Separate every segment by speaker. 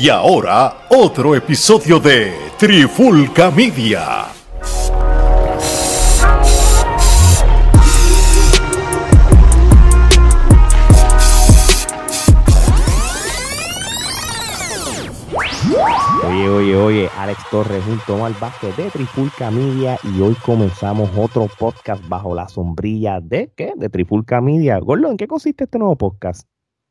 Speaker 1: Y ahora, otro episodio de Trifulca Media.
Speaker 2: Oye, oye, oye, Alex Torres junto a Omar Vázquez de Trifulca Media y hoy comenzamos otro podcast bajo la sombrilla de ¿qué? De Trifulca Media. Gordo, ¿en qué consiste este nuevo podcast?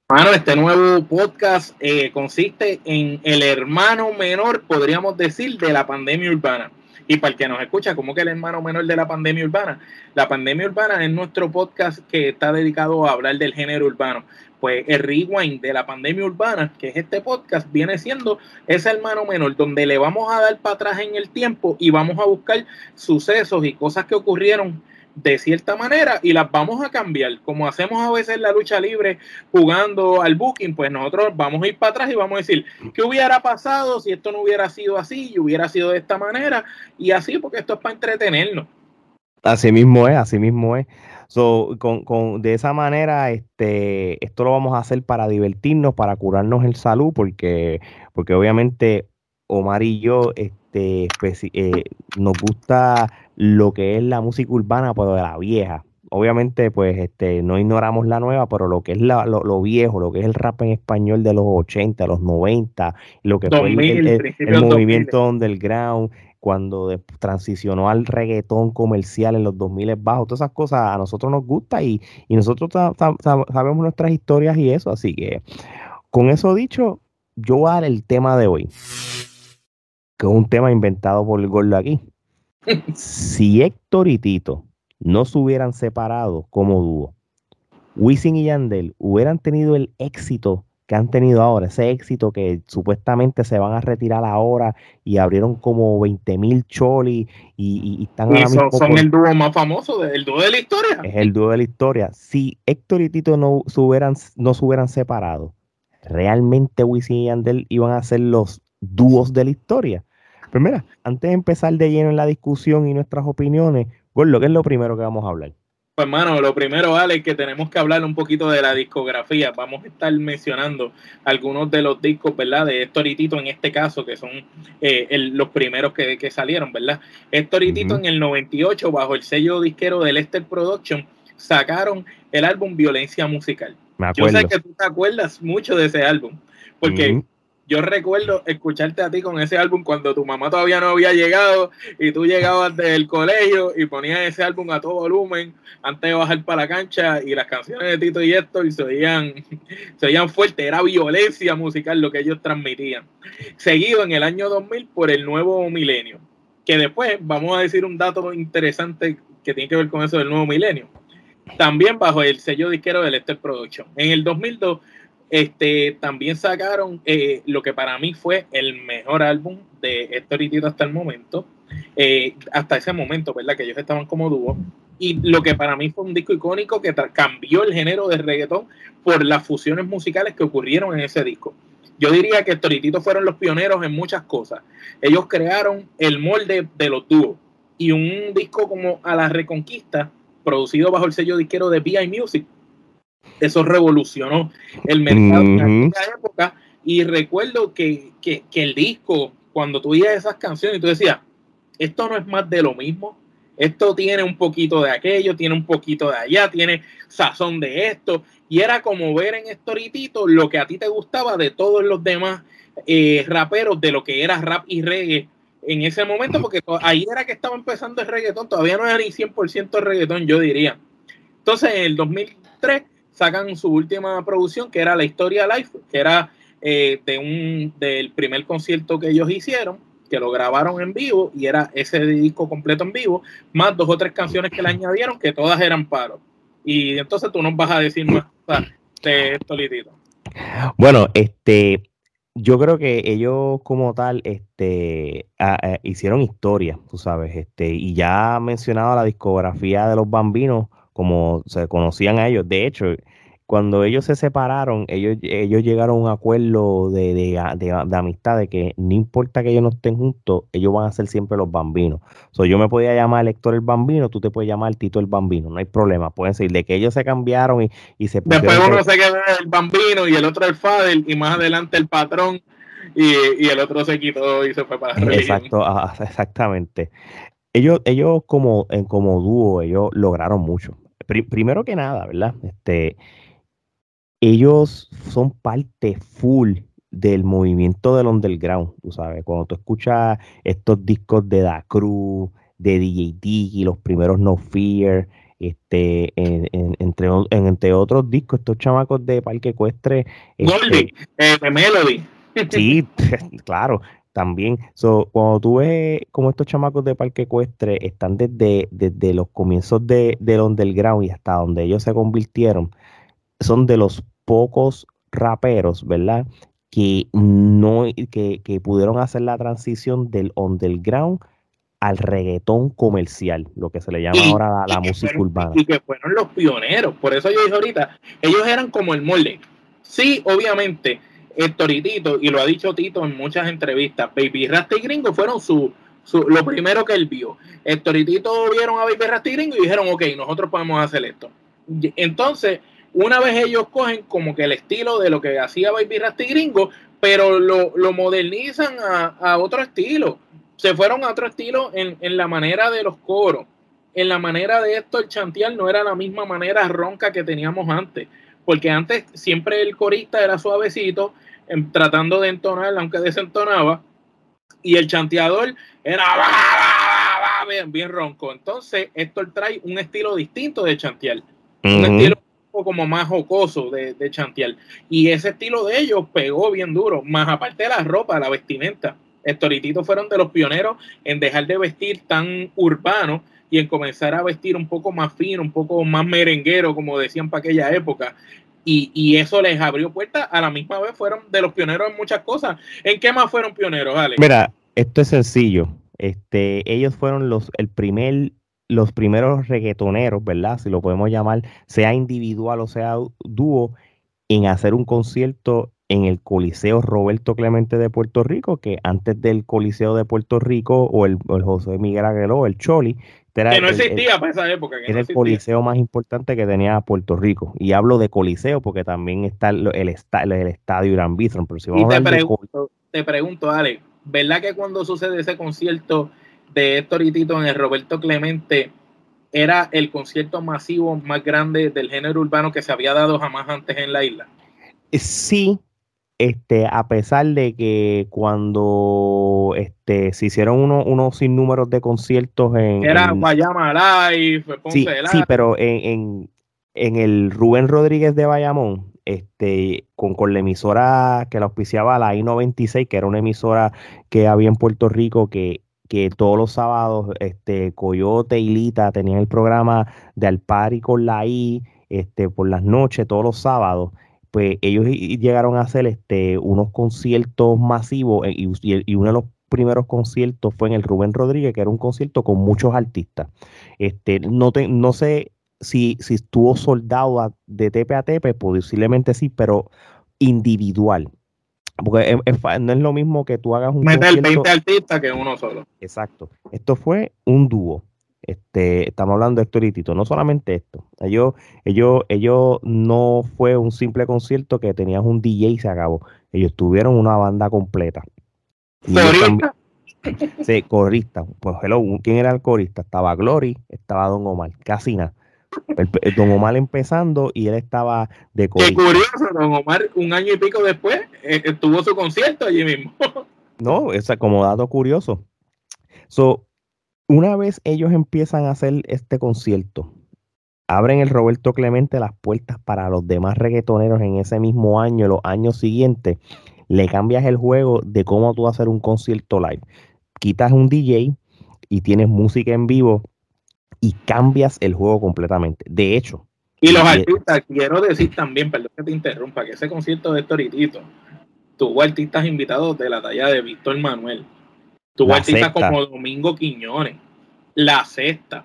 Speaker 3: Bueno, este nuevo podcast eh, consiste en el hermano menor, podríamos decir, de la pandemia urbana. Y para el que nos escucha, ¿cómo que el hermano menor de la pandemia urbana? La pandemia urbana es nuestro podcast que está dedicado a hablar del género urbano. Pues el rewind de la pandemia urbana, que es este podcast, viene siendo ese hermano menor, donde le vamos a dar para atrás en el tiempo y vamos a buscar sucesos y cosas que ocurrieron de cierta manera y las vamos a cambiar. Como hacemos a veces la lucha libre jugando al booking, pues nosotros vamos a ir para atrás y vamos a decir, ¿qué hubiera pasado si esto no hubiera sido así y hubiera sido de esta manera? Y así, porque esto es para entretenernos.
Speaker 2: Así mismo es, así mismo es. So, con, con, de esa manera, este, esto lo vamos a hacer para divertirnos, para curarnos el salud, porque, porque obviamente Omar y yo este, eh, nos gusta lo que es la música urbana, pero de la vieja. Obviamente, pues este, no ignoramos la nueva, pero lo que es la, lo, viejo, lo que es el rap en español de los 80, los 90, lo que fue el, movimiento underground, cuando transicionó al reggaetón comercial en los 2000 bajos, todas esas cosas a nosotros nos gusta y, y nosotros sabemos nuestras historias y eso, así que con eso dicho, yo voy a dar el tema de hoy, que es un tema inventado por el gordo aquí si Héctor y Tito no se hubieran separado como dúo, Wisin y Yandel hubieran tenido el éxito que han tenido ahora, ese éxito que supuestamente se van a retirar ahora y abrieron como 20 mil choli y, están
Speaker 3: son, el dúo más famoso, el dúo de la historia.
Speaker 2: Es el dúo de la historia. Si Héctor y Tito no se hubieran, no se hubieran separado, realmente Wisin y Yandel iban a ser los dúos de la historia. Pues mira, antes de empezar de lleno en la discusión y nuestras opiniones, lo ¿qué es lo primero que vamos a hablar?
Speaker 3: Pues hermano, lo primero, Alex, que tenemos que hablar un poquito de la discografía. Vamos a estar mencionando algunos de los discos, ¿verdad? De Héctor en este caso, que son eh, los primeros que, salieron, ¿verdad? Héctor en el 98, bajo el sello disquero de Lester Production, sacaron el álbum Violencia Musical. Yo sé que tú te acuerdas mucho de ese álbum, porque yo recuerdo escucharte a ti con ese álbum cuando tu mamá todavía no había llegado y tú llegabas del colegio y ponías ese álbum a todo volumen antes de bajar para la cancha y las canciones de Tito y Héctor se oían, se oían fuerte, era violencia musical lo que ellos transmitían. Seguido en el año 2000 por el nuevo milenio, que después vamos a decir un dato interesante que tiene que ver con eso del nuevo milenio. También bajo el sello disquero de Lester Production. En el 2002 este, también sacaron eh, lo que para mí fue el mejor álbum de Héctor y hasta el momento, eh, hasta ese momento, ¿verdad? Que ellos estaban como dúo. Y lo que para mí fue un disco icónico que cambió el género de reggaetón por las fusiones musicales que ocurrieron en ese disco. Yo diría que Héctor fueron los pioneros en muchas cosas. Ellos crearon el molde de los dúos y un disco como A la Reconquista, producido bajo el sello disquero de VI Music, eso revolucionó el mercado en aquella época. Y recuerdo que, el disco, cuando tú oías esas canciones, tú decías, esto no es más de lo mismo, esto tiene un poquito de aquello, tiene un poquito de allá, tiene sazón de esto. Y era como ver en Storitito lo que a ti te gustaba de todos los demás eh, raperos, de lo que era rap y reggae en ese momento, porque ahí era que estaba empezando el reggaetón, todavía no era ni 100% reggaetón, yo diría. Entonces, en el 2003 sacan su última producción, que era La Historia Life, que era eh, de un, del primer concierto que ellos hicieron, que lo grabaron en vivo y era ese disco completo en vivo, más dos o tres canciones que le añadieron, que todas eran paros. Y entonces tú nos vas a decir más de esto, Litito.
Speaker 2: Bueno, este, yo creo que ellos como tal este, hicieron historia, tú sabes, este, y ya ha mencionado la discografía de los bambinos, como se conocían a ellos. De hecho, cuando ellos se separaron, ellos, ellos llegaron a un acuerdo de, de, amistad de que no importa que ellos no estén juntos, ellos van a ser siempre los bambinos. So, yo me podía llamar Héctor el Bambino, tú te puedes llamar Tito el Bambino, no hay problema. Pueden decir de que ellos se cambiaron y, y se
Speaker 3: Después uno se queda el Bambino y el otro el Fadel y más adelante el patrón y, el otro se quitó y se fue para la
Speaker 2: Exacto, exactamente. Ellos, ellos como, como dúo, ellos lograron mucho. Primero que nada, ¿verdad? Este, ellos son parte full del movimiento del underground, tú sabes, cuando tú escuchas estos discos de Da Cruz, de DJ y los primeros No Fear, este, entre, entre otros discos, estos chamacos de Parque Ecuestre.
Speaker 3: Este, eh, de Melody.
Speaker 2: Sí, claro, también. So, cuando tú ves como estos chamacos de Parque Ecuestre están desde, desde los comienzos de, del underground y hasta donde ellos se convirtieron, son de los pocos raperos, ¿verdad? Que no, que, que pudieron hacer la transición del underground al reggaetón comercial, lo que se le llama ahora la, música urbana.
Speaker 3: Y que fueron los pioneros, por eso yo dije ahorita, ellos eran como el molde. Sí, obviamente, Héctor y lo ha dicho Tito en muchas entrevistas, Baby Rasta y Gringo fueron su, lo primero que él vio. Héctor y Tito vieron a Baby Rasta y Gringo y dijeron, ok, nosotros podemos hacer esto. Entonces, una vez ellos cogen como que el estilo de lo que hacía Baby Rasta y Gringo, pero lo, modernizan a, a otro estilo se fueron a otro estilo en, la manera de los coros. En la manera de esto, el chantial no era la misma manera ronca que teníamos antes. Porque antes siempre el corista era suavecito, em, tratando de entonar, aunque desentonaba. Y el chanteador era bien, bien ronco. Entonces, esto trae un estilo distinto de chantear. Un estilo como más jocoso de, de chantear. Y ese estilo de ellos pegó bien duro. Más aparte de la ropa, la vestimenta Héctor y Tito fueron de los pioneros en dejar de vestir tan urbano y en comenzar a vestir un poco más fino, un poco más merenguero, como decían para aquella época. Y, eso les abrió puertas. A la misma vez fueron de los pioneros en muchas cosas. ¿En qué más fueron pioneros, Ale?
Speaker 2: Mira, esto es sencillo. Este, ellos fueron los, el primer, los primeros reggaetoneros, ¿verdad? Si lo podemos llamar, sea individual o sea dúo, en hacer un concierto en el Coliseo Roberto Clemente de Puerto Rico, que antes del Coliseo de Puerto Rico o el, José Miguel Aguiló, el Choli,
Speaker 3: era que no existía para esa época.
Speaker 2: era el coliseo más importante que tenía Puerto Rico. Y hablo de coliseo porque también está el, el, el estadio Irán Bithorn. Pero si
Speaker 3: y te pregunto, te pregunto, Ale, ¿verdad que cuando sucede ese concierto de Héctor y Tito en el Roberto Clemente era el concierto masivo más grande del género urbano que se había dado jamás antes en la isla?
Speaker 2: Sí, este, a pesar de que cuando este, se hicieron uno, unos sinnúmeros de conciertos en...
Speaker 3: Era Guayama Live,
Speaker 2: sí, sí, pero en, en, el Rubén Rodríguez de Bayamón, este, con, con la emisora que la auspiciaba la I-96, que era una emisora que había en Puerto Rico que que todos los sábados este Coyote y Lita tenían el programa de Alpari con la I este por las noches todos los sábados pues ellos llegaron a hacer este, unos conciertos masivos eh, y, uno de los primeros conciertos fue en el Rubén Rodríguez, que era un concierto con muchos artistas. Este, no, no sé si, si estuvo soldado de tepe a tepe, posiblemente sí, pero individual. Porque no es lo mismo que tú hagas un
Speaker 3: Meter 20 artistas que uno solo.
Speaker 2: Exacto. Esto fue un dúo. Este, estamos hablando de Héctor y Tito, no solamente esto. Ellos, ellos, ellos no fue un simple concierto que tenías un DJ y se acabó. Ellos tuvieron una banda completa.
Speaker 3: ¿Corista?
Speaker 2: Sí, corista. Pues hello, ¿quién era el corista? Estaba Glory, estaba Don Omar, casi nada. Don Omar empezando y él estaba de
Speaker 3: corista. Qué curioso, Don Omar un año y pico después eh, tuvo su concierto allí mismo.
Speaker 2: no, es como dato curioso. So, una vez ellos empiezan a hacer este concierto, abren el Roberto Clemente las puertas para los demás reggaetoneros en ese mismo año, los años siguientes, le cambias el juego de cómo tú hacer un concierto live. Quitas un DJ y tienes música en vivo y cambias el juego completamente. De hecho.
Speaker 3: Y los artistas, quiero decir también, perdón que te interrumpa, que ese concierto de Toritito tuvo artistas invitados de la talla de Víctor Manuel, Tuvo artistas como Domingo Quiñones, La Cesta.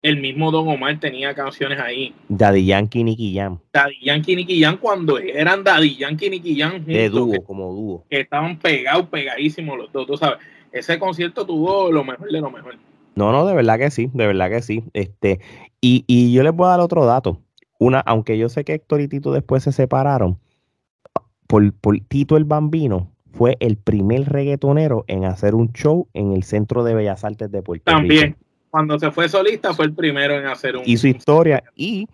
Speaker 3: El mismo Don Omar tenía canciones ahí.
Speaker 2: Daddy Yankee, Nicky Jam.
Speaker 3: Daddy Yankee, Nicky Jam cuando eran Daddy Yankee, Nicky Jam juntos.
Speaker 2: De dúo, como dúo.
Speaker 3: Que estaban pegados, pegadísimos los dos, tú sabes. Ese concierto tuvo lo mejor de lo mejor.
Speaker 2: No, no, de verdad que sí, de verdad que sí. Este, y, y yo les voy a dar otro dato. Una, aunque yo sé que Héctor y Tito después se separaron, por, por Tito el Bambino fue el primer reggaetonero en hacer un show en el Centro de Bellas Artes de Puerto
Speaker 3: Rico. También, cuando se fue solista fue el primero en hacer un...
Speaker 2: Hizo historia y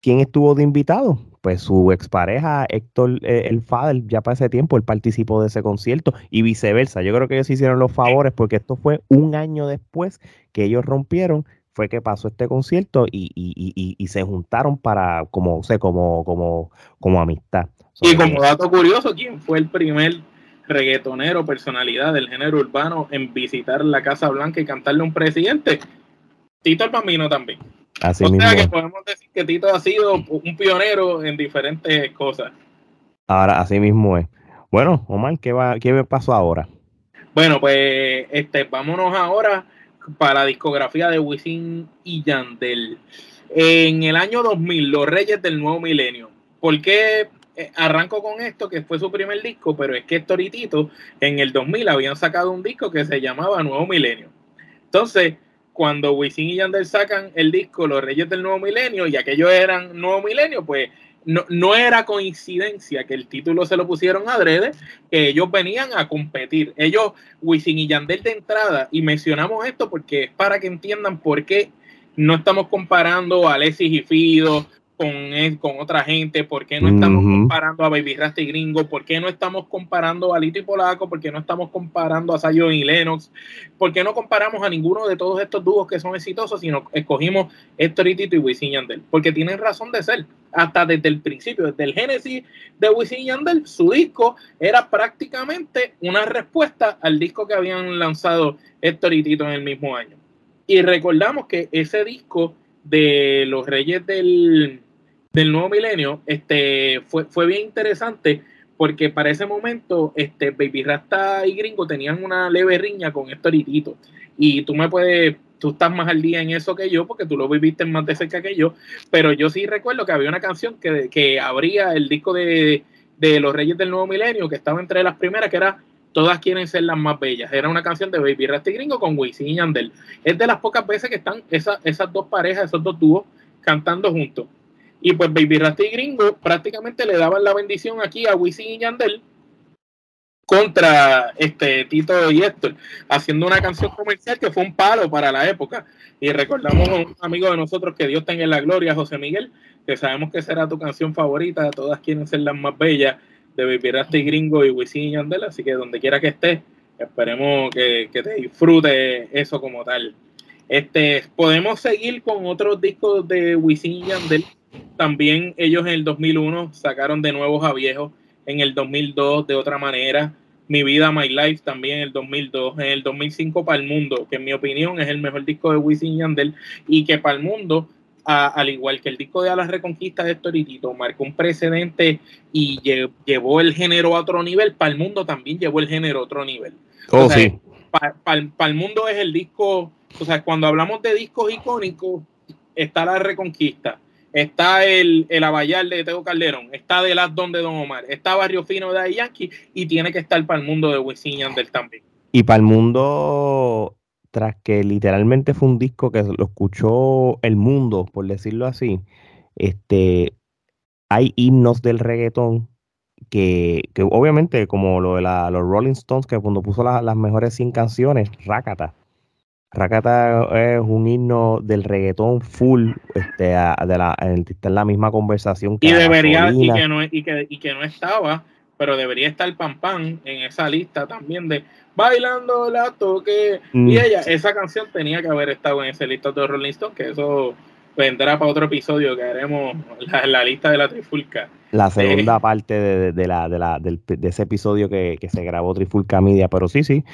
Speaker 2: ¿quién estuvo de invitado? Pues su expareja Héctor eh, El Fadel, ya para ese tiempo, él participó de ese concierto y viceversa. Yo creo que ellos hicieron los favores porque esto fue un año después que ellos rompieron fue que pasó este concierto y, y, y, se juntaron para como sé como como como amistad.
Speaker 3: Y como dato curioso quién fue el primer reggaetonero personalidad del género urbano en visitar la Casa Blanca y cantarle a un presidente Tito el Bambino también.
Speaker 2: Así
Speaker 3: o
Speaker 2: sea
Speaker 3: que podemos decir que Tito ha sido un pionero en diferentes cosas.
Speaker 2: Ahora así mismo es. Bueno Omar qué va qué pasó ahora
Speaker 3: bueno pues este vámonos ahora para la discografía de Wisin y Yandel. En el año 2000, Los Reyes del Nuevo Milenio. ¿Por qué eh, arranco con esto? Que fue su primer disco, pero es que Toritito en el 2000 habían sacado un disco que se llamaba Nuevo Milenio. Entonces, cuando Wisin y Yandel sacan el disco Los Reyes del Nuevo Milenio y aquellos eran Nuevo Milenio, pues no, era coincidencia que el título se lo pusieron adrede, que ellos venían a competir. Ellos, Wisin y Yandel de entrada, y mencionamos esto porque es para que entiendan por qué no estamos comparando a Alexis y Fido con, con otra gente, por qué no estamos comparando a Baby Rasta y Gringo, por qué no estamos comparando a Lito y Polaco, por qué no estamos comparando a Sayo y Lennox, por qué no comparamos a ninguno de todos estos dúos que son exitosos, sino escogimos Héctor y Tito y Wisin Yandel, porque tienen razón de ser, hasta desde el principio, desde el génesis de Wisin Yandel, su disco era prácticamente una respuesta al disco que habían lanzado Héctor y Tito en el mismo año. Y recordamos que ese disco de los Reyes del, del nuevo milenio, este, fue, fue bien interesante porque para ese momento, este, Baby Rasta y Gringo tenían una leve riña con Héctor y Tito. Y tú me puedes, tú estás más al día en eso que yo, porque tú lo viviste más de cerca que yo, pero yo sí recuerdo que había una canción que, que abría el disco de, de Los Reyes del Nuevo Milenio, que estaba entre las primeras, que era Todas quieren ser las más bellas. Era una canción de Baby Rasta y Gringo con Wisin y Yandel. Es de las pocas veces que están esas, dos parejas, esos dos dúos, cantando juntos. Y pues Baby Rasta y Gringo prácticamente le daban la bendición aquí a Wisin y Yandel contra este Tito y Héctor, haciendo una canción comercial que fue un palo para la época. Y recordamos a un amigo de nosotros que Dios tenga en la gloria, José Miguel, que sabemos que será tu canción favorita, todas quieren ser las más bellas de Baby Rasta y Gringo y Wisin y Yandel, así que donde quiera que estés, esperemos que, que te disfrute eso como tal. Este, podemos seguir con otros discos de Wisin y Yandel también ellos en el 2001 sacaron de nuevos a viejos, en el 2002 de otra manera, Mi Vida, My Life también en el 2002, en el 2005 Para el Mundo, que en mi opinión es el mejor disco de Wisin y Yandel, y que Para el Mundo, al igual que el disco de A la Reconquista de Toritito, marcó un precedente y llevó el género a otro nivel, Para el Mundo también llevó el género a otro nivel.
Speaker 2: Oh, sí.
Speaker 3: Para el Mundo es el disco, o sea, cuando hablamos de discos icónicos, está La Reconquista, está el, el Abayal de Teo Calderón, está The Last Don de Don Omar, está Barrio Fino de Yankee y tiene que estar para el mundo de Wisin Yandel también.
Speaker 2: Y para el mundo, tras que literalmente fue un disco que lo escuchó el mundo, por decirlo así, este, hay himnos del reggaetón que, que obviamente como lo de la, los Rolling Stones, que cuando puso las mejores 100 canciones, Rácata, Rakata es un himno del reggaetón full, este, de la, está en la misma conversación
Speaker 3: que y debería, y que, no, y, que, y que no estaba, pero debería estar Pam Pam en esa lista también de Bailando la toque. Y mm. ella, esa canción tenía que haber estado en ese lista de Rolling Stone, que eso vendrá para otro episodio que haremos la, lista de la trifulca.
Speaker 2: La segunda parte de, la, de, ese episodio que, se grabó Trifulca Media, pero sí, sí.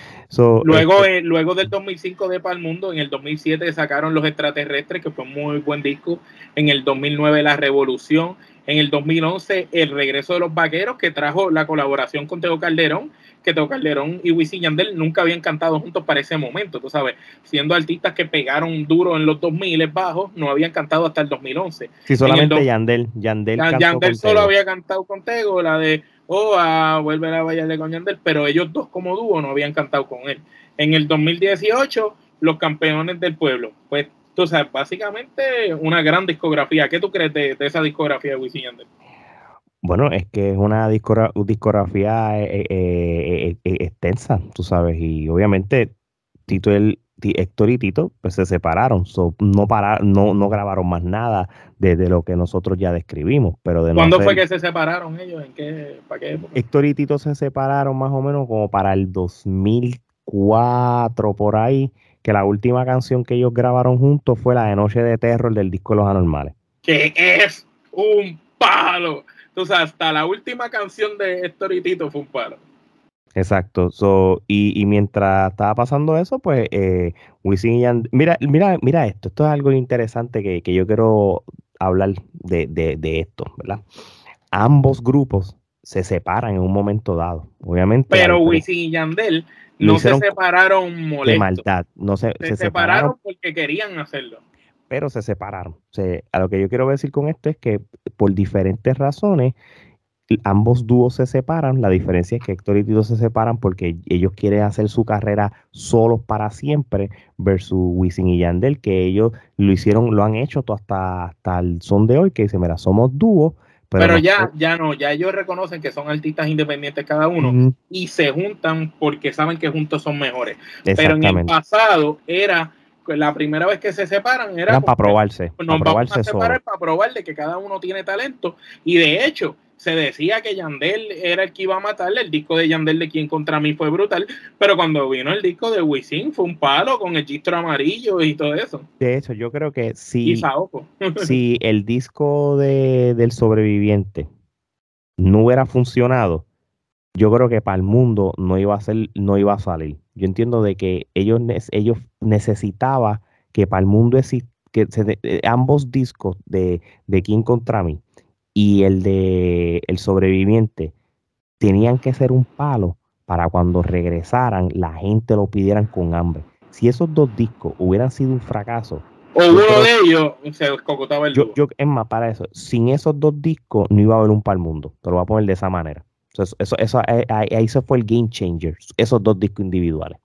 Speaker 3: luego, este eh, luego del 2005 de Palmundo, en el 2007 sacaron Los Extraterrestres, que fue un muy buen disco. En el 2009 La Revolución. En el 2011 El Regreso de los Vaqueros, que trajo la colaboración con Teo Calderón que Teo Calderón y Wisin Yandel nunca habían cantado juntos para ese momento, tú sabes, siendo artistas que pegaron duro en los 2000 bajos, no habían cantado hasta el 2011.
Speaker 2: Sí, solamente Yandel, Yandel,
Speaker 3: Yandel solo había cantado con Tego, la de Oh, a vuelve a bailarle con Yandel, pero ellos dos como dúo no habían cantado con él. En el 2018, los campeones del pueblo, pues tú sabes, básicamente una gran discografía. ¿Qué tú crees de, esa discografía de Wisin Yandel?
Speaker 2: Bueno, es que es una discografía eh, eh, eh, extensa, tú sabes, y obviamente Tito el, Héctor y Tito pues se separaron, no, para, no, no grabaron más nada desde lo que nosotros ya describimos. Pero de
Speaker 3: ¿Cuándo fue que se separaron ellos? ¿En qué, para qué
Speaker 2: época? Héctor y Tito se separaron más o menos como para el 2004 por ahí, que la última canción que ellos grabaron juntos fue la de Noche de Terror del disco Los Anormales.
Speaker 3: Que es un palo. Entonces, hasta la última canción de Héctor y Tito fue un palo.
Speaker 2: Exacto. So, y, mientras estaba pasando eso, pues eh, Wisin y Yandel. Mira, mira, mira esto. Esto es algo interesante que, yo quiero hablar de, esto, ¿verdad? Ambos grupos se separan en un momento dado, obviamente.
Speaker 3: Pero Wisin y Yandel no se separaron molestos.
Speaker 2: De maldad. No se,
Speaker 3: se, separaron, porque querían hacerlo
Speaker 2: pero se separaron. a lo que yo quiero decir con esto es que por diferentes razones ambos dúos se separan. La diferencia es que Héctor y Tito se separan porque ellos quieren hacer su carrera solos para siempre versus Wisin y Yandel, que ellos lo hicieron, lo han hecho hasta, hasta el son de hoy, que dice, mira, somos dúos.
Speaker 3: Pero, ya, ya no, ya ellos reconocen que son artistas independientes cada uno y se juntan porque saben que juntos son mejores. Pero en el pasado era la primera vez que se separan era,
Speaker 2: para probarse.
Speaker 3: Nos vamos a separar para probarle que cada uno tiene talento. Y de hecho, se decía que Yandel era el que iba a matarle. El disco de Yandel de quien contra mí fue brutal. Pero cuando vino el disco de Wisin fue un palo con el chistro amarillo y todo eso.
Speaker 2: De hecho, yo creo que si, si el disco de, del sobreviviente no hubiera funcionado, yo creo que para el mundo no iba a ser, no iba a salir. Yo entiendo de que ellos, ellos necesitaban que para el mundo que ambos discos de, de King contra mí y el de El sobreviviente tenían que ser un palo para cuando regresaran la gente lo pidieran con hambre. Si esos dos discos hubieran sido un fracaso,
Speaker 3: o uno de ellos se descocotaba el
Speaker 2: yo, yo, es más, para eso, sin esos dos discos no iba a haber un para el mundo. Te lo voy a poner de esa manera. Eso, eso, eh, ahí, se fue el game changer, esos dos discos individuales.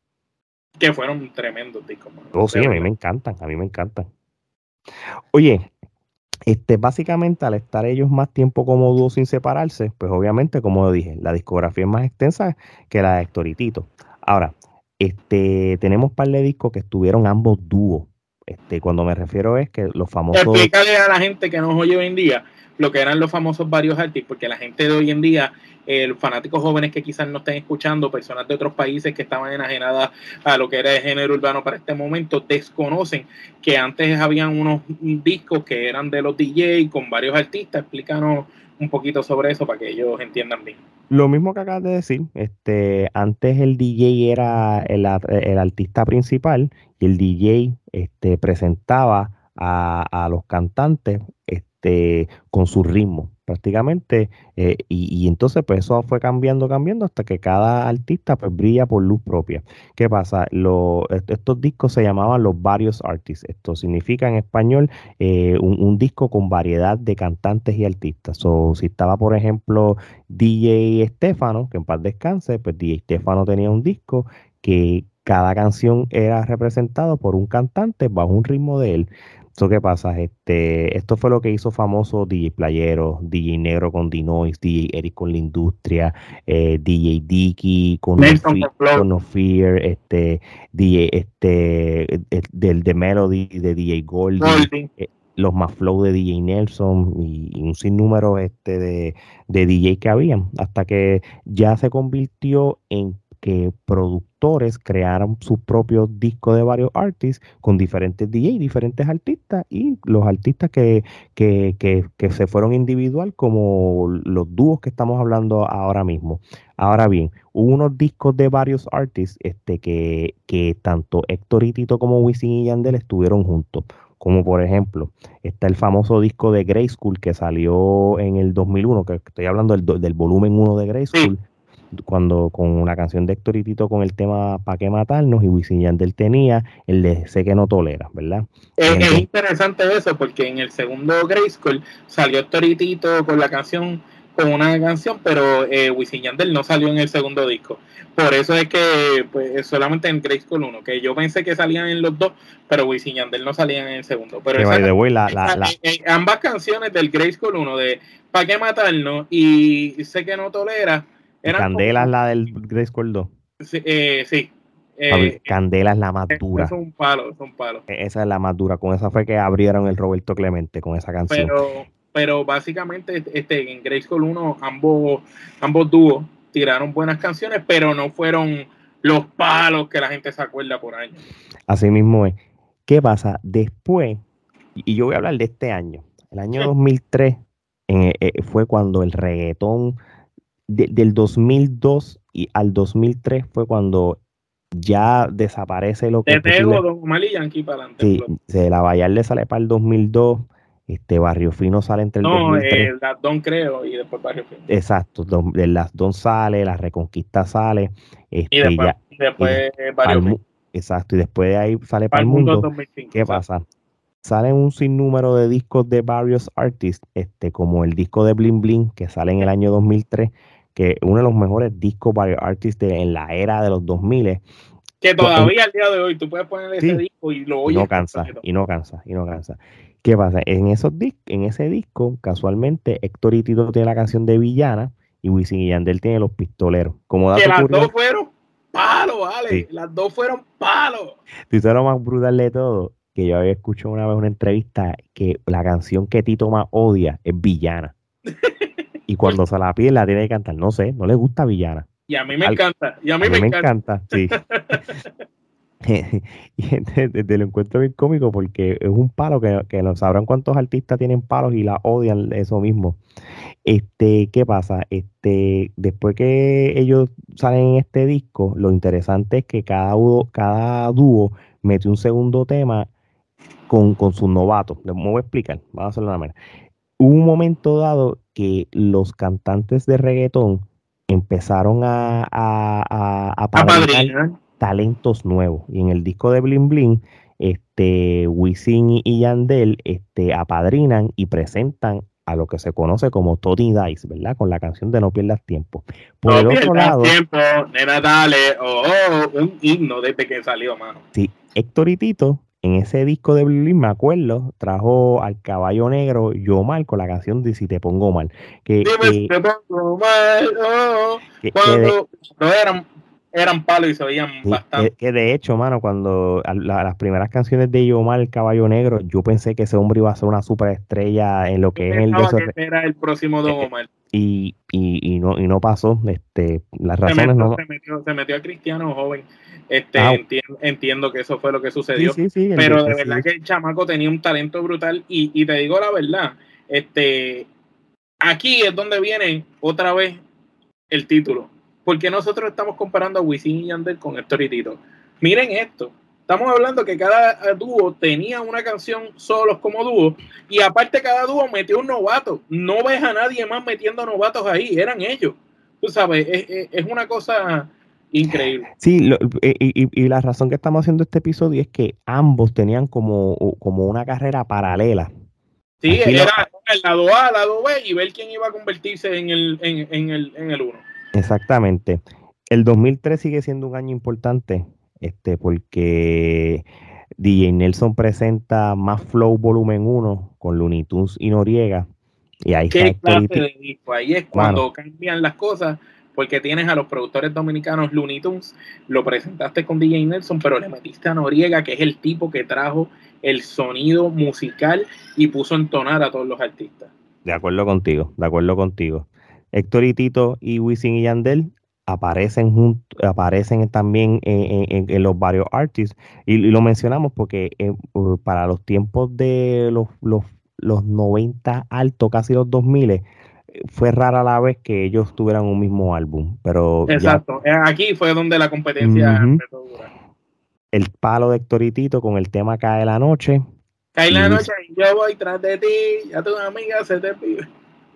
Speaker 3: Que fueron tremendos discos.
Speaker 2: Oh, sí, a mí me encantan, a mí me encantan. Oye, este, básicamente al estar ellos más tiempo como dúo sin separarse, pues obviamente, como dije, la discografía es más extensa que la de Héctor y Tito. Ahora, este, tenemos un par de discos que estuvieron ambos dúos. Este, cuando me refiero es que los famosos.
Speaker 3: Explícale a la gente que nos oye hoy en día lo que eran los famosos varios artistas, porque la gente de hoy en día, eh, fanáticos jóvenes que quizás no estén escuchando, personas de otros países que estaban enajenadas a lo que era el género urbano para este momento, desconocen que antes habían unos discos que eran de los DJ con varios artistas. Explícanos un poquito sobre eso para que ellos entiendan bien.
Speaker 2: Lo mismo que acabas de decir, este, antes el DJ era el, el artista principal y el DJ este, presentaba a, a los cantantes con su ritmo prácticamente eh, y, entonces pues eso fue cambiando cambiando hasta que cada artista pues brilla por luz propia. Qué pasa estos discos se llamaban los varios artists. Esto significa en español eh, un, disco con variedad de cantantes y artistas. O si estaba por ejemplo DJ Estefano que en paz descanse pues DJ Estefano tenía un disco que cada canción era representado por un cantante bajo un ritmo de él ¿Esto qué pasa? Este, esto fue lo que hizo famoso DJ Playero, DJ Negro con Dinois, DJ Eric con la industria, eh, DJ Dicky con, no, Fear, este, DJ este, del de Melody de DJ Goldie, eh, los más flow de DJ Nelson y, un sinnúmero este de, de DJ que habían, hasta que ya se convirtió en que productores crearon su propio disco de varios artists con diferentes DJ, diferentes artistas y los artistas que, que, que, se fueron individual como los dúos que estamos hablando ahora mismo. Ahora bien, hubo unos discos de varios artists este, que, que tanto Héctor y Tito como Wisin y Yandel estuvieron juntos como por ejemplo, está el famoso disco de Grey School que salió en el 2001, que estoy hablando del, del volumen 1 de Grey School, cuando con una canción de Héctor y Tito con el tema ¿Pa' qué matarnos? y Wisin Yandel tenía el de Sé que no tolera, ¿verdad?
Speaker 3: Es, interesante eso porque en el segundo Grayskull salió Héctor y Tito con la canción con una canción, pero eh, Wisin Yandel no salió en el segundo disco. Por eso es que pues, solamente en Grace Call 1, que yo pensé que salían en los dos, pero Wisin Yandel no salían en el segundo. Pero
Speaker 2: eh,
Speaker 3: eh, ambas canciones del Grace Call 1 de ¿Para qué matarnos? y Sé que no tolera.
Speaker 2: Candela es la del Grace 2.
Speaker 3: Sí, eh, sí.
Speaker 2: Candela es la más dura.
Speaker 3: Es un palo, es un palo.
Speaker 2: E-, esa es la más dura. Con esa fue que abrieron el Roberto Clemente, con esa canción.
Speaker 3: Pero, pero básicamente este, en Grace Call 1 ambos, ambos dúos tiraron buenas canciones, pero no fueron los palos que la gente se acuerda por años.
Speaker 2: Así mismo es. ¿Qué pasa? Después, y yo voy a hablar de este año, el año 2003 eh, eh, fue cuando el reggaetón, del 2002 y al 2003 fue cuando ya desaparece lo que...
Speaker 3: Te Don Omar y Yankee para adelante.
Speaker 2: Sí, se la le sale para el 2002, este Barrio Fino sale entre el
Speaker 3: no, eh, las Don creo y después Barrio Fino.
Speaker 2: Exacto, de las Don sale, la Reconquista sale.
Speaker 3: Este, y después, después Barrio Fino.
Speaker 2: Exacto, y después de ahí sale para, el mundo. ¿Qué pasa? Salen un sinnúmero de discos de varios artists, este, como el disco de Bling Bling, que sale en el año 2003, que uno de los mejores discos varios artists de, en la era de los 2000.
Speaker 3: Que todavía al día de hoy tú puedes poner ese disco y lo oyes.
Speaker 2: Y no cansa, y no cansa, y no cansa. ¿Qué pasa? En, esos en ese disco, casualmente, Héctor y Tito tiene la canción de Villana y Wisin y Yandel tiene Los Pistoleros. Como
Speaker 3: que las dos fueron palos, vale. Las dos fueron palos.
Speaker 2: Tú sabes lo más brutal de todo, que yo había escuchado una vez una entrevista que la canción que Tito más odia es Villana. y cuando se la pide la tiene que cantar. No sé, no le gusta Villana.
Speaker 3: Y a mí me encanta. Y a mí, me, me encanta.
Speaker 2: Sí. y desde lo encuentro bien cómico porque es un palo que, que no sabrán cuántos artistas tienen palos y la odian eso mismo. Este, ¿qué pasa? Este, después que ellos salen en este disco, lo interesante es que cada dúo, cada dúo mete un segundo tema con, con sus novatos. Les voy a explicar, vamos a hacerlo de una manera. Hubo un momento dado que los cantantes de reggaetón empezaron a, a, a, a talentos nuevos. Y en el disco de Bling Bling, este, Wisin y Yandel este, apadrinan y presentan a lo que se conoce como Tony Dice, ¿verdad? Con la canción de No pierdas tiempo.
Speaker 3: Por el otro lado, tiempo, nena, dale, oh, oh, un himno desde que salió, mano.
Speaker 2: Sí, Héctor y Tito, en ese disco de Bling, me acuerdo, trajo al caballo negro Yo Mal con la canción de Si te pongo mal. Que,
Speaker 3: Dime te pongo mal, oh, cuando eran eran palos y se veían bastante.
Speaker 2: Que, de hecho, mano, cuando las primeras canciones de Yomar, el caballo negro, yo pensé que ese hombre iba a ser una superestrella en lo que es el
Speaker 3: que era el próximo Don eh, Omar.
Speaker 2: Y, y, y, no, y no pasó. Este, las razones no.
Speaker 3: Se metió, se metió a Cristiano joven. Este, ah. entiendo, que eso fue lo que sucedió. pero de verdad que el chamaco tenía un talento brutal. Y, y te digo la verdad, este, aquí es donde viene otra vez el título porque nosotros estamos comparando a Wisin y Yandel con Héctor y Tito. Miren esto. Estamos hablando que cada dúo tenía una canción solos como dúo y aparte cada dúo metió un novato. No ves a nadie más metiendo novatos ahí, eran ellos. Tú sabes, es, una cosa increíble.
Speaker 2: Sí, y, la razón que estamos haciendo este episodio es que ambos tenían como, como una carrera paralela.
Speaker 3: Sí, era el lado A, el lado B y ver quién iba a convertirse en el, en, en el, en el uno.
Speaker 2: Exactamente. El 2003 sigue siendo un año importante, este, porque DJ Nelson presenta más Flow Volumen 1 con Looney Tunes y Noriega. Y ahí
Speaker 3: ¿Qué clase de disco? Ahí es cuando cambian las cosas, porque tienes a los productores dominicanos Looney Tunes, lo presentaste con DJ Nelson, pero le metiste a Noriega, que es el tipo que trajo el sonido musical y puso entonar a todos los artistas.
Speaker 2: De acuerdo contigo, de acuerdo contigo. Héctor y Tito y Wisin y Yandel aparecen aparecen también en, los varios artists y, lo mencionamos porque eh, para los tiempos de los, los, los 90 altos, casi los 2000 fue rara la vez que ellos tuvieran un mismo álbum, pero
Speaker 3: exacto, eh, aquí fue donde la competencia
Speaker 2: El palo de Héctor y Tito con el tema Cae la noche.
Speaker 3: Cae la noche y yo voy tras de ti, ya tu amiga se te pide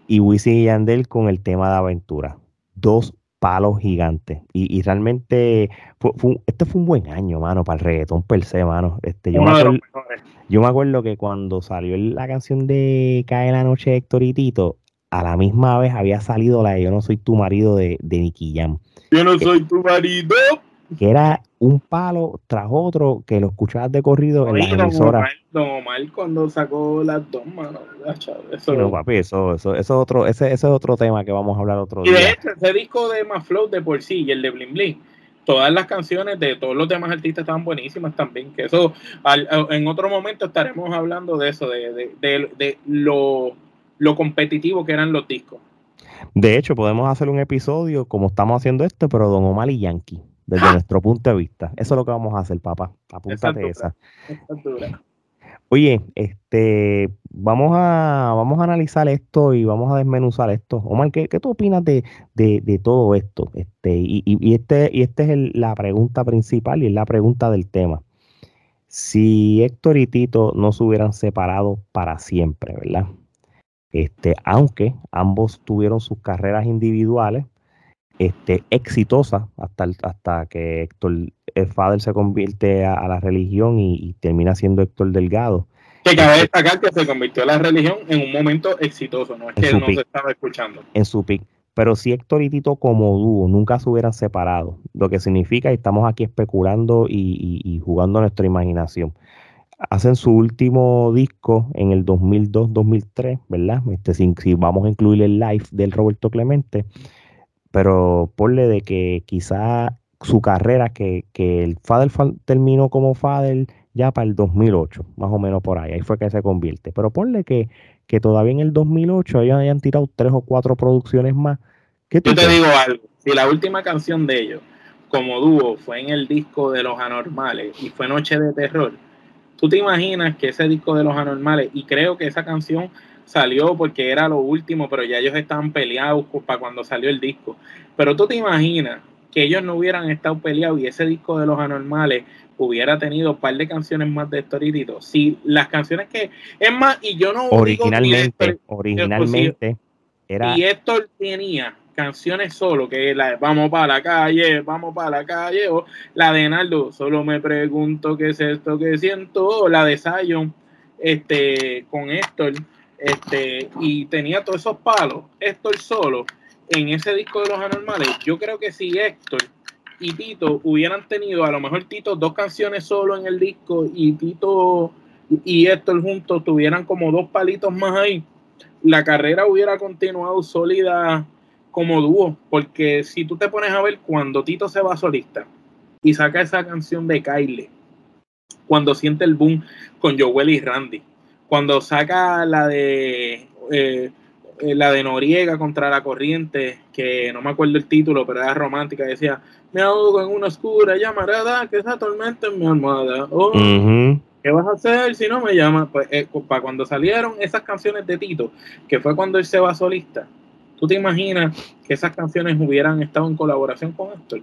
Speaker 2: y Wisin y Yandel con el tema de aventura. Dos palos gigantes. Y, realmente, este fue un buen año, mano, para el reggaetón per se, mano. Este, yo, me acuerdo, yo me acuerdo que cuando salió la canción de Cae la noche de Héctor y Tito, a la misma vez había salido la de Yo no soy tu marido de, de Nicky Jam.
Speaker 3: Yo no soy tu marido.
Speaker 2: Que era un palo tras otro que lo escuchabas de corrido en la emisora.
Speaker 3: Don Omar cuando sacó las dos manos.
Speaker 2: Eso, no, papi, eso, eso, eso, otro, ese, ese es otro tema que vamos a hablar otro día.
Speaker 3: Y de hecho, ese disco de Flow de por sí y el de Bling Bling todas las canciones de todos los demás artistas estaban buenísimas también. Que eso, en otro momento estaremos hablando de eso, de, de, de, lo, lo, competitivo que eran los discos.
Speaker 2: De hecho, podemos hacer un episodio como estamos haciendo este, pero Don Omar y Yankee, desde ¡Ah! nuestro punto de vista. Eso es lo que vamos a hacer, papá. Apúntate esa. esa. Oye, este, vamos a, vamos a analizar esto y vamos a desmenuzar esto. Omar, ¿qué, qué tú opinas de, de, todo esto? Este, y, y, este, y esta es la pregunta principal y es la pregunta del tema. Si Héctor y Tito no se hubieran separado para siempre, ¿verdad? Este, aunque ambos tuvieron sus carreras individuales este, exitosas hasta, hasta que Héctor el Fader se convierte a, la religión y, termina siendo Héctor Delgado.
Speaker 3: Que cabe este destacar que se convirtió a la religión en un momento exitoso, no es que no se estaba escuchando.
Speaker 2: En su pic. Pero si Héctor y Tito como dúo nunca se hubieran separado, lo que significa, y estamos aquí especulando y, jugando nuestra imaginación, hacen su último disco en el 2002-2003, ¿verdad? Este, si, si, vamos a incluir el live del Roberto Clemente, pero ponle de que quizá su carrera, que, que el Fadel terminó como Fadel ya para el 2008, más o menos por ahí, ahí fue que se convierte. Pero ponle que, que todavía en el 2008 ellos hayan tirado tres o cuatro producciones más.
Speaker 3: Yo te digo algo, si la última canción de ellos, como dúo, fue en el disco de los anormales y fue Noche de Terror, tú te imaginas que ese disco de los anormales, y creo que esa canción salió porque era lo último, pero ya ellos estaban peleados para cuando salió el disco. Pero tú te imaginas que ellos no hubieran estado peleados y ese disco de los anormales hubiera tenido un par de canciones más de Storitito. Si las canciones que. Es más, y yo no.
Speaker 2: Originalmente, originalmente.
Speaker 3: Era... Y Héctor tenía canciones solo, que la Vamos para la calle, vamos para la calle, o la de Naldo, solo me pregunto qué es esto que siento, o la de Zion, este, con Héctor, este, y tenía todos esos palos, Héctor solo, en ese disco de los anormales, yo creo que si Héctor y Tito hubieran tenido, a lo mejor Tito, dos canciones solo en el disco y Tito y Héctor juntos tuvieran como dos palitos más ahí, la carrera hubiera continuado sólida como dúo, porque si tú te pones a ver cuando Tito se va solista y saca esa canción de Kylie, cuando siente el boom con Joel y Randy, cuando saca la de eh, eh, la de Noriega contra la corriente, que no me acuerdo el título, pero era romántica, decía, me ahogo en una oscura llamarada que se atormenta en mi almohada. Oh, ¿Qué vas a hacer si no me llamas? Pues eh, para cuando salieron esas canciones de Tito, que fue cuando él se va solista, ¿tú te imaginas que esas canciones hubieran estado en colaboración con Héctor?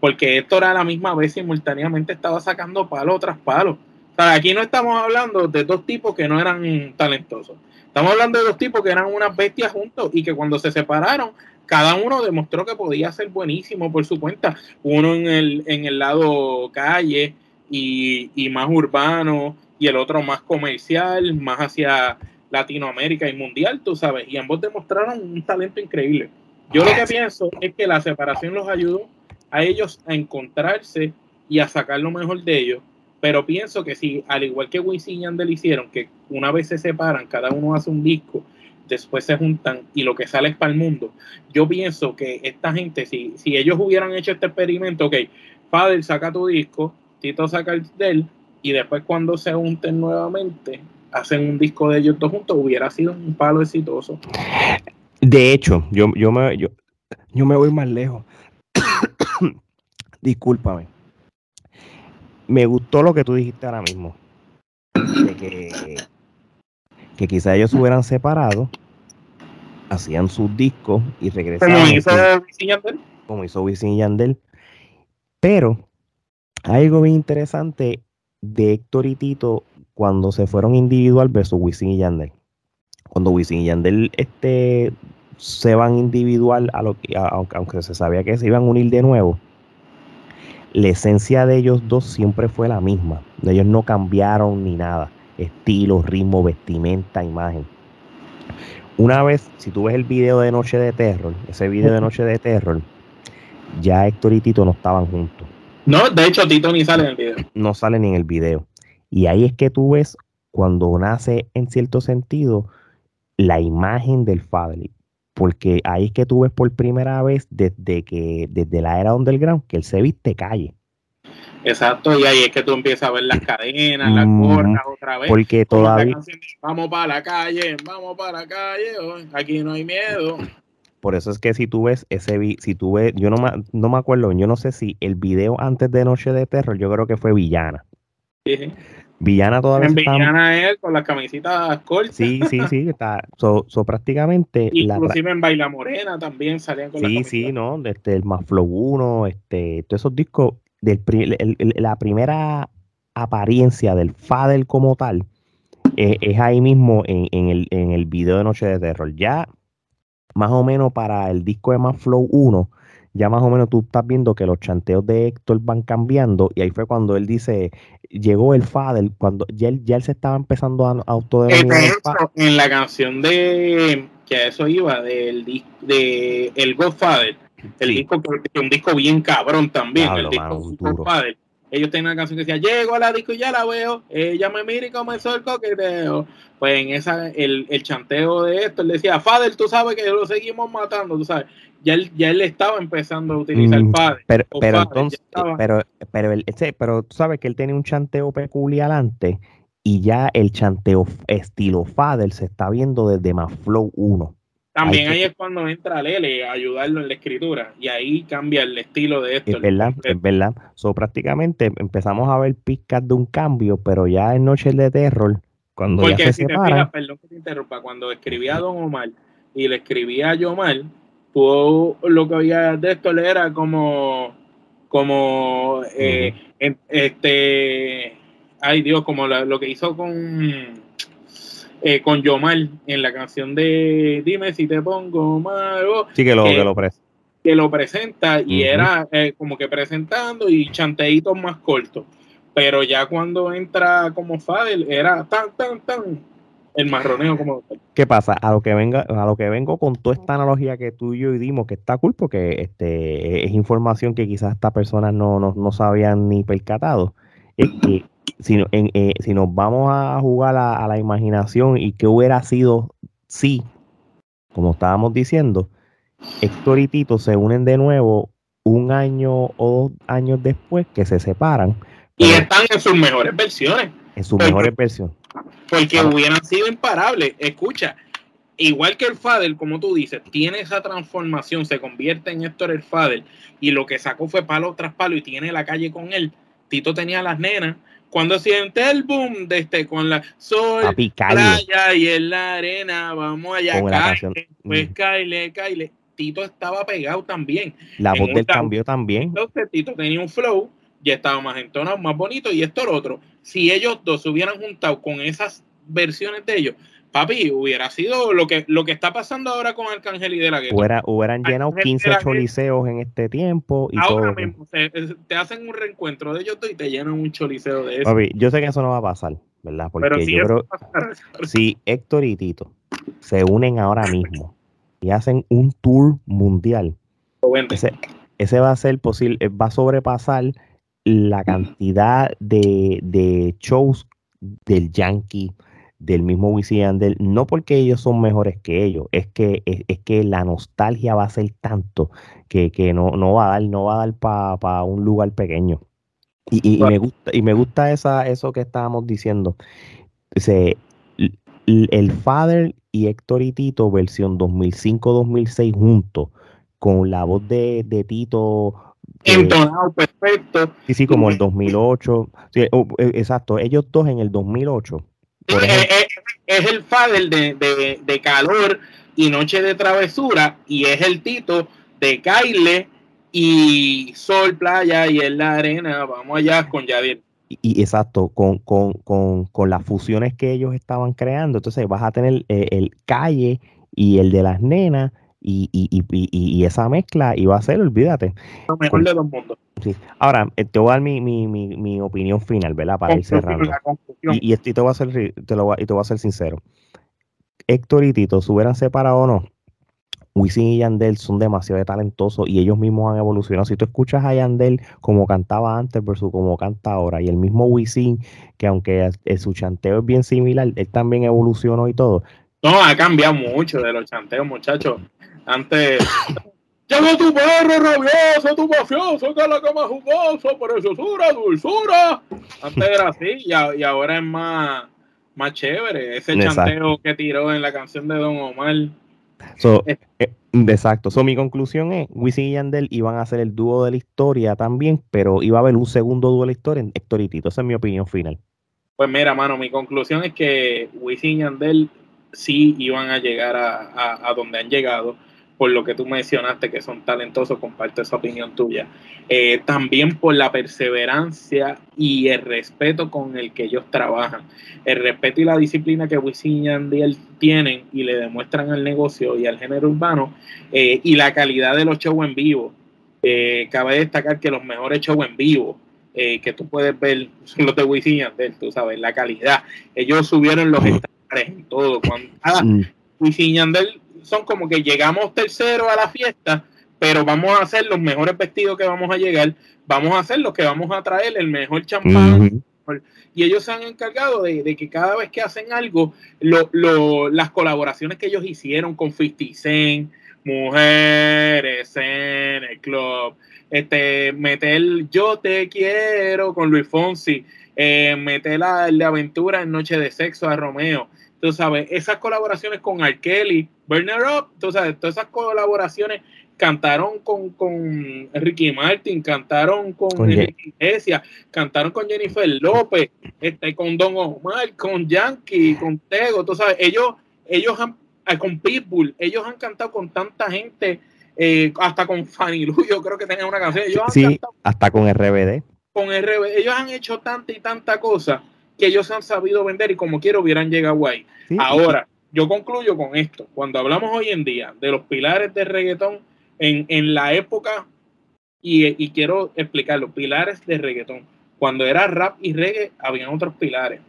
Speaker 3: Porque Héctor a la misma vez simultáneamente estaba sacando palo tras palo. O sea, aquí no estamos hablando de dos tipos que no eran talentosos. Estamos hablando de dos tipos que eran unas bestias juntos y que cuando se separaron, cada uno demostró que podía ser buenísimo por su cuenta. Uno en el, en el lado calle y, más urbano y el otro más comercial, más hacia Latinoamérica y mundial, tú sabes. Y ambos demostraron un talento increíble. Yo lo que pienso es que la separación los ayudó a ellos a encontrarse y a sacar lo mejor de ellos pero pienso que si, al igual que Wisin y Yandel hicieron, que una vez se separan, cada uno hace un disco, después se juntan y lo que sale es para el mundo. Yo pienso que esta gente, si, si ellos hubieran hecho este experimento, ok, Fader saca tu disco, Tito saca el de él, y después cuando se junten nuevamente, hacen un disco de ellos dos juntos, hubiera sido un palo exitoso.
Speaker 2: De hecho, yo, yo, me, yo, yo me voy más lejos. Discúlpame me gustó lo que tú dijiste ahora mismo. De que, que quizá ellos se hubieran separado, hacían sus discos y regresaban. Como hizo Wisin Yandel. Como hizo Wisin Yandel. Pero hay algo bien interesante de Héctor y Tito cuando se fueron individual versus Wisin y Yandel. Cuando Wisin y Yandel este, se van individual, a lo que, aunque se sabía que se iban a unir de nuevo, la esencia de ellos dos siempre fue la misma. Ellos no cambiaron ni nada. Estilo, ritmo, vestimenta, imagen. una vez, si tú ves el video de Noche de Terror, ese video de Noche de Terror, ya Héctor y Tito no estaban juntos.
Speaker 3: No, de hecho Tito ni sale en el video.
Speaker 2: No sale ni en el video. Y ahí es que tú ves cuando nace en cierto sentido la imagen del Father. Porque ahí es que tú ves por primera vez desde que, desde la era underground, que él se viste calle.
Speaker 3: Exacto, y ahí es que tú empiezas a ver las cadenas, las gorras otra vez.
Speaker 2: Porque todavía.
Speaker 3: vamos para la calle, vamos para la calle, aquí no hay miedo.
Speaker 2: Por eso es que si tú ves ese si tú ves, yo no me, no me acuerdo, yo no sé si el video antes de Noche de Terror, yo creo que fue Villana.
Speaker 3: Sí.
Speaker 2: Villana todavía
Speaker 3: en Villana él con las camisitas cortas.
Speaker 2: Sí, sí, sí, está. So, prácticamente.
Speaker 3: Inclusive en Baila Morena también salían con
Speaker 2: Sí, sí, ¿no? Este, el Más Flow 1, este, todos esos discos la primera apariencia del Fadel como tal eh, es ahí mismo en, el, en el video de Noche de Terror. Ya más o menos para el disco de Más Flow 1, ya más o menos tú estás viendo que los chanteos de Héctor van cambiando y ahí fue cuando él dice, llegó el Fadel, cuando ya él, ya él se estaba empezando a autodenominar.
Speaker 3: En la canción de, que a eso iba, del de El Godfather, el disco que un disco bien cabrón también. el disco padre. Ellos tenían una canción que decía, llego a la disco y ya la veo, ella me mira y comenzó el coqueteo. Pues en esa, el, el chanteo de esto, él decía, Fader, tú sabes que lo seguimos matando, tú sabes. Ya él, ya él estaba empezando a utilizar mm, padre.
Speaker 2: Pero, pero entonces, pero, pero, pero tú sabes que él tenía un chanteo peculiar antes y ya el chanteo estilo Fader se está viendo desde más Flow 1.
Speaker 3: También ahí, es cuando entra Lele a ayudarlo en la escritura y ahí cambia el estilo de esto.
Speaker 2: Es verdad, es verdad. So, prácticamente empezamos a ver pizcas de un cambio, pero ya en Noche de Terror, cuando
Speaker 3: Porque
Speaker 2: ya se
Speaker 3: si te fijas, perdón que te interrumpa, cuando escribía a Don Omar y le escribía a Yomar, tú lo que había de esto era como, como, eh, este, ay Dios, como lo que hizo con eh, con Yomar en la canción de Dime si te pongo malo.
Speaker 2: Sí, que lo, que lo,
Speaker 3: que lo presenta y era eh, como que presentando y chanteitos más cortos. Pero ya cuando entra como Fadel era tan, tan, tan el marroneo como
Speaker 2: ¿Qué pasa? A lo que venga, a lo que vengo con toda esta analogía que tú y yo dimos, que está cool, porque este es información que quizás estas personas no, no, no sabían ni percatado. Es que si, eh, si nos vamos a jugar a, la imaginación y qué hubiera sido si, como estábamos diciendo, Héctor y Tito se unen de nuevo un año o dos años después que se separan.
Speaker 3: Y están en sus mejores versiones.
Speaker 2: En sus mejores versiones.
Speaker 3: Porque hubieran sido imparables. Escucha, igual que el Fadel, como tú dices, tiene esa transformación, se convierte en Héctor el Fadel, y lo que sacó fue palo tras palo y tiene la calle con él. Tito tenía las nenas, cuando siente el boom de este con la sol, playa y en la arena, vamos allá, Kyle, pues Kyle, Kyle. Tito estaba pegado también.
Speaker 2: La voz del cambio también.
Speaker 3: Entonces Tito tenía un flow, ya estaba más entonado, más bonito, y esto lo otro. Si ellos dos se hubieran juntado con esas versiones de ellos, papi, hubiera sido lo que, lo que está pasando ahora con Arcángel y de la
Speaker 2: guerra. hubieran llenado 15 choliseos en este tiempo. Y ahora mismo
Speaker 3: te hacen un reencuentro de ellos y te llenan un choliseo de eso.
Speaker 2: Papi, yo sé que eso no va a pasar, ¿verdad? Porque si yo creo si Héctor y Tito se unen ahora mismo y hacen un tour mundial, ese, ese va a ser posible, va a sobrepasar la cantidad de, de shows del Yankee, del mismo Wisin Yandel, no porque ellos son mejores que ellos, es que, es, que la nostalgia va a ser tanto que, no, no va a dar, no va a dar para un lugar pequeño. Y, me gusta, y me gusta esa, eso que estábamos diciendo. el Father y Héctor y Tito, versión 2005-2006 juntos, con la voz de, de Tito
Speaker 3: entonado perfecto.
Speaker 2: Sí, sí, como el 2008. Sí, exacto, ellos dos en el 2008
Speaker 3: es, eh, eh, es, el Fadel de, de, calor y noche de travesura y es el Tito de Kyle y sol, playa y en la arena. Vamos allá con Yadir.
Speaker 2: Y, exacto, con, con, con, con, las fusiones que ellos estaban creando. Entonces vas a tener eh, el calle y el de las nenas y, y, y, y, esa mezcla iba a ser, olvídate.
Speaker 3: Lo mejor de los mundos.
Speaker 2: Sí. Ahora, eh, te voy a dar mi, mi, mi, mi opinión final, ¿verdad? Para ir cerrando. Y, y, te voy a ser, te lo y te voy a ser sincero. Héctor y Tito se hubieran separado o no, Wisin y Yandel son demasiado talentosos y ellos mismos han evolucionado. Si tú escuchas a Yandel como cantaba antes versus como canta ahora, y el mismo Wisin, que aunque su chanteo es bien similar, él también evolucionó y todo.
Speaker 3: No, ha cambiado mucho de los chanteos, muchachos. Antes. Llegó tu perro rabioso, tu mafioso, que la cama jugoso, preciosura, dulzura. Antes era así y, y ahora es más, más chévere. Ese chanteo que tiró en la canción de Don Omar
Speaker 2: eh, eh, exacto. So, mi conclusión es, Wisin y Yandel iban a hacer el dúo de la historia también, pero iba a haber un segundo dúo de la historia en Héctor y Tito. Esa es mi opinión final.
Speaker 3: Pues mira, mano, mi conclusión es que Wisin y Yandel sí iban a llegar a donde han llegado por lo que tú mencionaste, que son talentosos, comparto esa opinión tuya. Eh, también por la perseverancia y el respeto con el que ellos trabajan. El respeto y la disciplina que Wisin y Andy tienen y le demuestran al negocio y al género urbano eh, y la calidad de los shows en vivo. Eh, cabe destacar que los mejores shows en vivo que tú puedes ver son los de Wisin y Andel, tú sabes, la calidad. Ellos subieron los estándares en todo. Cuando, ah, Wisin y Andel son como que llegamos tercero a la fiesta, pero vamos a hacer los mejores vestidos que vamos a llegar, vamos a hacer los que vamos a traer, el mejor champán. Y ellos se han encargado de, que cada vez que hacen algo, las colaboraciones que ellos hicieron con 50 Cent, Mujeres en el club, este, meter Yo te quiero con Luis Fonsi, eh, meter la, la aventura en Noche de Sexo a Romeo tú sabes, esas colaboraciones con R. Kelly, Burner Up, tú sabes, todas esas colaboraciones cantaron con, con Ricky Martin, cantaron con, con Iglesias, cantaron con Jennifer López, este, con Don Omar, con Yankee, con Tego, tú sabes, ellos, ellos han, ah, con Pitbull, ellos han cantado con tanta gente, eh, hasta con Fanny Lu, yo creo que tenían una canción. Ellos
Speaker 2: sí, hasta con RBD.
Speaker 3: Con RBD, ellos han hecho tanta y tanta cosa que ellos han sabido vender y como quiero hubieran llegado ahí. Ahora, yo concluyo con esto. Cuando hablamos hoy en día de los pilares de reggaetón en, en la época, y, y, quiero explicar los pilares de reggaetón. Cuando era rap y reggae, habían otros pilares.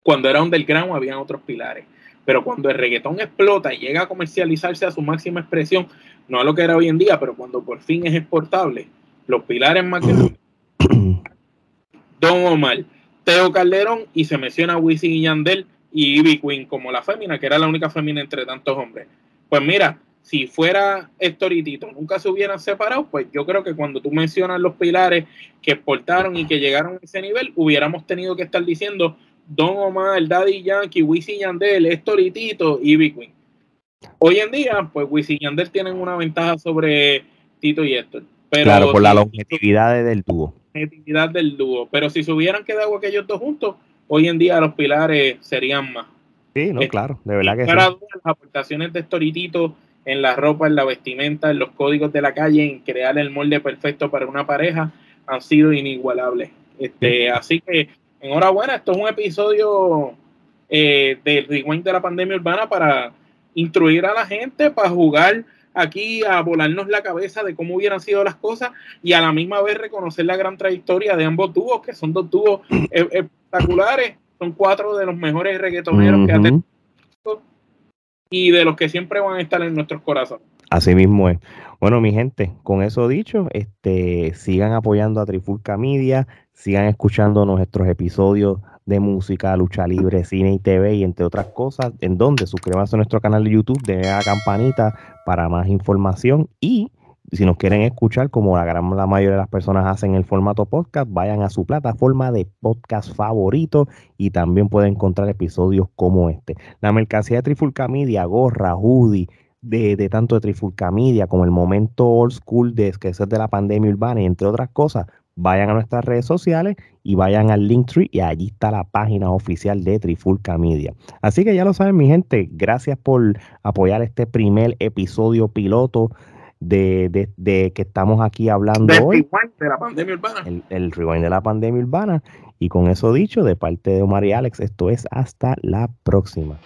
Speaker 3: Cuando era underground, habían otros pilares. Pero cuando el reggaetón explota y llega a comercializarse a su máxima expresión, no a lo que era hoy en día, pero cuando por fin es exportable, los pilares más grandes. Don Omar, Teo Calderón y se menciona Wisin y Yandel y Ivy Queen como la fémina, que era la única fémina entre tantos hombres. Pues mira, si fuera Héctor y Tito nunca se hubieran separado, pues yo creo que cuando tú mencionas los pilares que exportaron y que llegaron a ese nivel, hubiéramos tenido que estar diciendo Don Omar, Daddy Yankee, Wisin y Yandel, Héctor y Tito y Ivy Queen. Hoy en día, pues Wisin y Yandel tienen una ventaja sobre Tito y Héctor.
Speaker 2: Pero claro, por la longevidad del dúo
Speaker 3: del dúo. Pero si se hubieran quedado aquellos dos juntos, hoy en día los pilares serían más.
Speaker 2: Sí, no, claro, de verdad que sí.
Speaker 3: Las aportaciones de Storitito en la ropa, en la vestimenta, en los códigos de la calle, en crear el molde perfecto para una pareja, han sido inigualables. Este, Así que, enhorabuena, esto es un episodio eh, del rewind de la pandemia urbana para instruir a la gente, para jugar aquí a volarnos la cabeza de cómo hubieran sido las cosas y a la misma vez reconocer la gran trayectoria de ambos dúos, que son dos dúos e-, espectaculares, son cuatro de los mejores reggaetoneros que ha tenido y de los que siempre van a estar en nuestros corazones.
Speaker 2: Así mismo es. Bueno, mi gente, con eso dicho, este, sigan apoyando a Trifulca Media, sigan escuchando nuestros episodios de música, lucha libre, cine y TV y entre otras cosas, en donde suscríbanse a nuestro canal de YouTube, denle a la campanita para más información y si nos quieren escuchar, como la gran la mayoría de las personas hacen el formato podcast, vayan a su plataforma de podcast favorito y también pueden encontrar episodios como este. La mercancía de Trifulca Media, gorra, hoodie, de, de, tanto de Trifulca Media como el momento old school de que es de la pandemia urbana y entre otras cosas, vayan a nuestras redes sociales y vayan al Linktree y allí está la página oficial de Trifulca Media. Así que ya lo saben mi gente, gracias por apoyar este primer episodio piloto de, que estamos aquí hablando hoy.
Speaker 3: de la pandemia urbana.
Speaker 2: El, el rewind de la pandemia urbana. Y con eso dicho, de parte de Omar y Alex, esto es hasta la próxima.